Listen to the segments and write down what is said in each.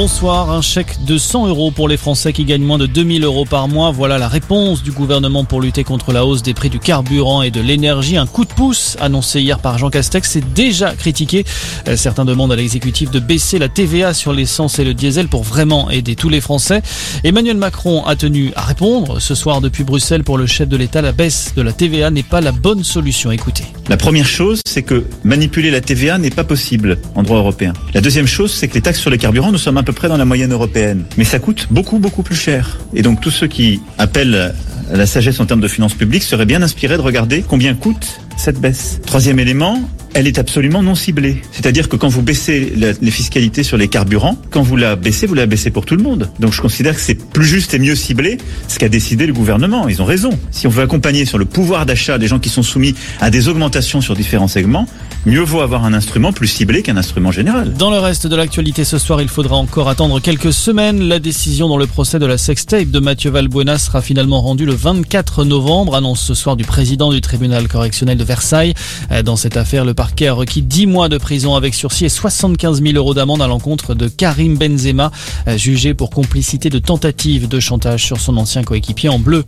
Bonsoir, un chèque de 100 euros pour les Français qui gagnent moins de 2000 euros par mois. Voilà la réponse du gouvernement pour lutter contre la hausse des prix du carburant et de l'énergie. Un coup de pouce annoncé hier par Jean Castex c'est déjà critiqué. Euh, certains demandent à l'exécutif de baisser la TVA sur l'essence et le diesel pour vraiment aider tous les Français. Emmanuel Macron a tenu à répondre ce soir depuis Bruxelles pour le chef de l'État. La baisse de la TVA n'est pas la bonne solution. Écoutez. La première chose, c'est que manipuler la TVA n'est pas possible en droit européen. La deuxième chose, c'est que les taxes sur les carburants, sommes un peu près dans la moyenne européenne. Mais ça coûte beaucoup, beaucoup plus cher. Et donc tous ceux qui appellent la sagesse en termes de finances publiques seraient bien inspirés de regarder combien coûte cette baisse. Troisième élément, elle est absolument non ciblée. C'est-à-dire que quand vous baissez les fiscalités sur les carburants, quand vous la baissez, vous la baissez pour tout le monde. Donc je considère que c'est plus juste et mieux ciblé ce qu'a décidé le gouvernement. Ils ont raison. Si on veut accompagner sur le pouvoir d'achat des gens qui sont soumis à des augmentations sur différents segments, mieux vaut avoir un instrument plus ciblé qu'un instrument général. Dans le reste de l'actualité ce soir, il faudra encore attendre quelques semaines. La décision dans le procès de la sextape de Mathieu Valbuena sera finalement rendue le 24 novembre, annonce ce soir du président du tribunal correctionnel de Versailles. Dans cette affaire, le parquet a requis 10 mois de prison avec sursis et 75 000 euros d'amende à l'encontre de Karim Benzema, jugé pour complicité de tentative de chantage sur son ancien coéquipier en bleu.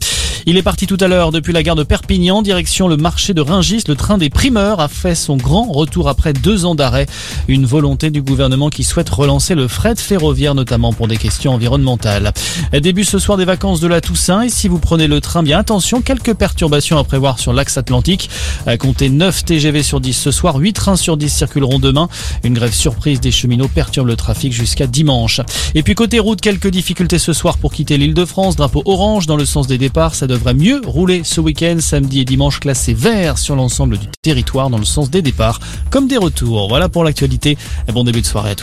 Il est parti tout à l'heure depuis la gare de Perpignan, direction le marché de Ringis. Le train des primeurs a fait son grand retour après deux ans d'arrêt. Une volonté du gouvernement qui souhaite relancer le fret ferroviaire, notamment pour des questions environnementales. Début ce soir des vacances de la Toussaint et si vous prenez le train, bien attention, quelques perturbations à prévoir sur l'axe atlantique. Comptez 9 TGV sur 10 ce soir, 8 trains sur 10 circuleront demain. Une grève surprise des cheminots perturbe le trafic jusqu'à dimanche. Et puis côté route, quelques difficultés ce soir pour quitter l'île de France. Drapeau orange dans le sens des départs, devrait mieux rouler ce week-end, samedi et dimanche classé vert sur l'ensemble du territoire dans le sens des départs comme des retours. Voilà pour l'actualité. Bon début de soirée à tous.